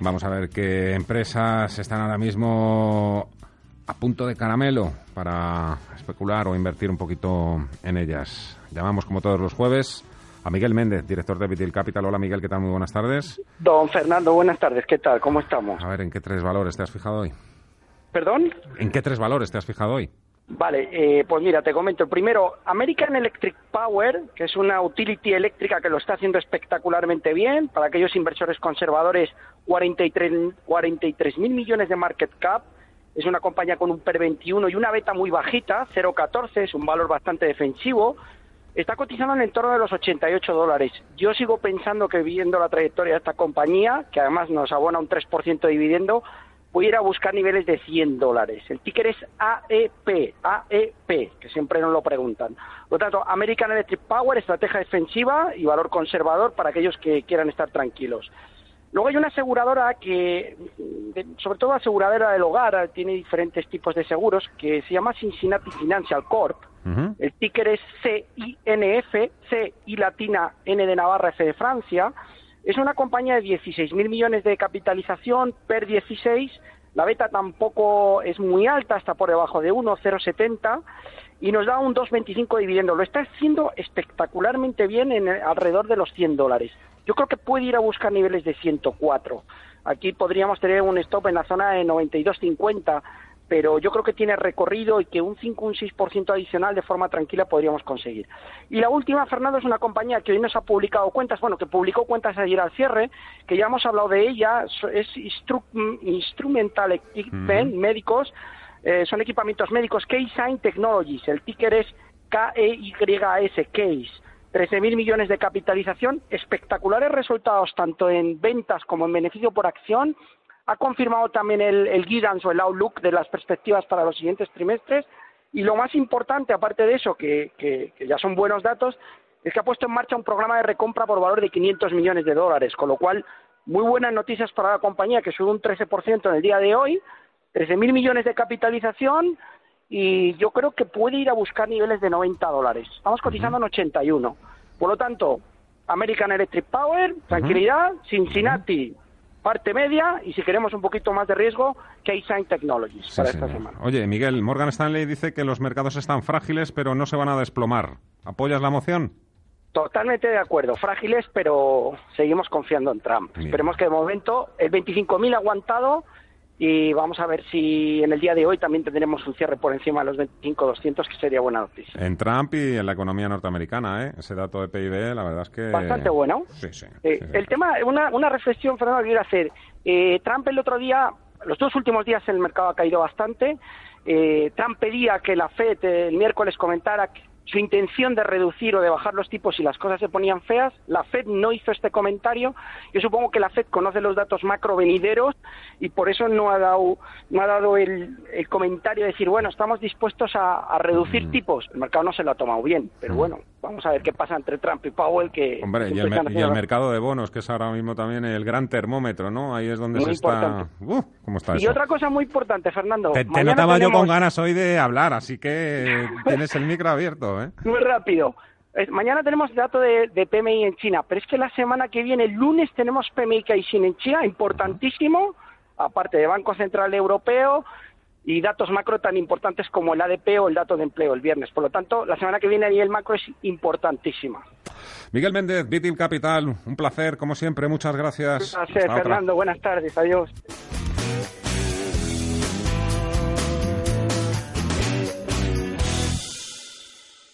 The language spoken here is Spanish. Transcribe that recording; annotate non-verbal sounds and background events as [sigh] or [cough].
Vamos a ver qué empresas están ahora mismo a punto de caramelo para especular o invertir un poquito en ellas. Llamamos como todos los jueves a Miguel Méndez, director de Vitil Capital. Hola Miguel, ¿qué tal? Muy buenas tardes. Don Fernando, buenas tardes. ¿Qué tal? ¿Cómo estamos? A ver, ¿en qué tres valores te has fijado hoy? ¿Perdón? ¿En qué tres valores te has fijado hoy? Vale, eh, pues mira, te comento. Primero, American Electric Power, que es una utility eléctrica que lo está haciendo espectacularmente bien. Para aquellos inversores conservadores, 43 mil millones de market cap. Es una compañía con un PER 21 y una beta muy bajita, 0,14, es un valor bastante defensivo. Está cotizando en el entorno de los 88 dólares. Yo sigo pensando que viendo la trayectoria de esta compañía, que además nos abona un 3% de dividendo, voy a ir a buscar niveles de 100 dólares. El ticker es AEP, AEP, que siempre nos lo preguntan. Por lo tanto, American Electric Power, estrategia defensiva y valor conservador para aquellos que quieran estar tranquilos. Luego hay una aseguradora que, sobre todo aseguradora del hogar, tiene diferentes tipos de seguros, que se llama Cincinnati Financial Corp. El ticker es CINF, C y latina N de Navarra, F de Francia. Es una compañía de 16.000 millones de capitalización, per 16. La beta tampoco es muy alta, está por debajo de 1, 0,70 y nos da un 2,25 de dividendo. Lo está haciendo espectacularmente bien en alrededor de los 100 dólares. Yo creo que puede ir a buscar niveles de 104. Aquí podríamos tener un stop en la zona de 92,50 pero yo creo que tiene recorrido y que un 5 un 6% adicional de forma tranquila podríamos conseguir. Y la última, Fernando, es una compañía que hoy nos ha publicado cuentas, bueno, que publicó cuentas ayer al cierre, que ya hemos hablado de ella, es Instrumental Equipment, médicos, eh, son equipamientos médicos, Keysign Technologies, el ticker es K-E-Y-S, Case. 13.000 millones de capitalización, espectaculares resultados tanto en ventas como en beneficio por acción, ha confirmado también el, el guidance o el outlook de las perspectivas para los siguientes trimestres y lo más importante, aparte de eso, que, que, ya son buenos datos, es que ha puesto en marcha un programa de recompra por valor de 500 millones de dólares, con lo cual muy buenas noticias para la compañía que sube un 13% en el día de hoy, 13.000 millones de capitalización y yo creo que puede ir a buscar niveles de 90 dólares. Estamos cotizando en 81. Por lo tanto, American Electric Power, tranquilidad, Cincinnati, parte media y si queremos un poquito más de riesgo, Keysign Technologies para esta semana. Oye, Miguel, Morgan Stanley dice que los mercados están frágiles pero no se van a desplomar. ¿Apoyas la moción? Totalmente de acuerdo, frágiles, pero seguimos confiando en Trump. Esperemos que de momento el 25.000 aguantado y vamos a ver si en el día de hoy también tendremos un cierre por encima de los 25.200, que sería buena noticia. En Trump y en la economía norteamericana, ¿eh? ese dato de PIB, la verdad es que... Bastante bueno. Sí, sí. Eh, el tema, una, una reflexión, Fernando, que quiero hacer. Eh, Trump el otro día, los dos últimos días el mercado ha caído bastante. Eh, Trump pedía que la FED el miércoles comentara su intención de reducir o de bajar los tipos si las cosas se ponían feas. La Fed no hizo este comentario. Yo supongo que la Fed conoce los datos macro venideros y por eso no ha dado, no ha dado el, comentario de decir, bueno, estamos dispuestos a, reducir mm. tipos. El mercado no se lo ha tomado bien, pero mm. bueno, vamos a ver qué pasa entre Trump y Powell. Que Hombre, y el, mercado de bonos, que es ahora mismo también el gran termómetro, ¿no? Ahí es donde se está. Uh, ¿Cómo está y otra cosa muy importante, Fernando. Te, notaba yo con ganas hoy de hablar, así que [laughs] tienes el micro abierto. ¿eh? Muy rápido. Mañana tenemos dato de, PMI en China, pero es que la semana que viene, el lunes, tenemos PMI Caixin en China, importantísimo, aparte de Banco Central Europeo y datos macro tan importantes como el ADP o el dato de empleo el viernes. Por lo tanto, la semana que viene a nivel macro es importantísima. Miguel Méndez, Bitil Capital, un placer, como siempre, muchas gracias. Un placer, Fernando, buenas tardes, adiós.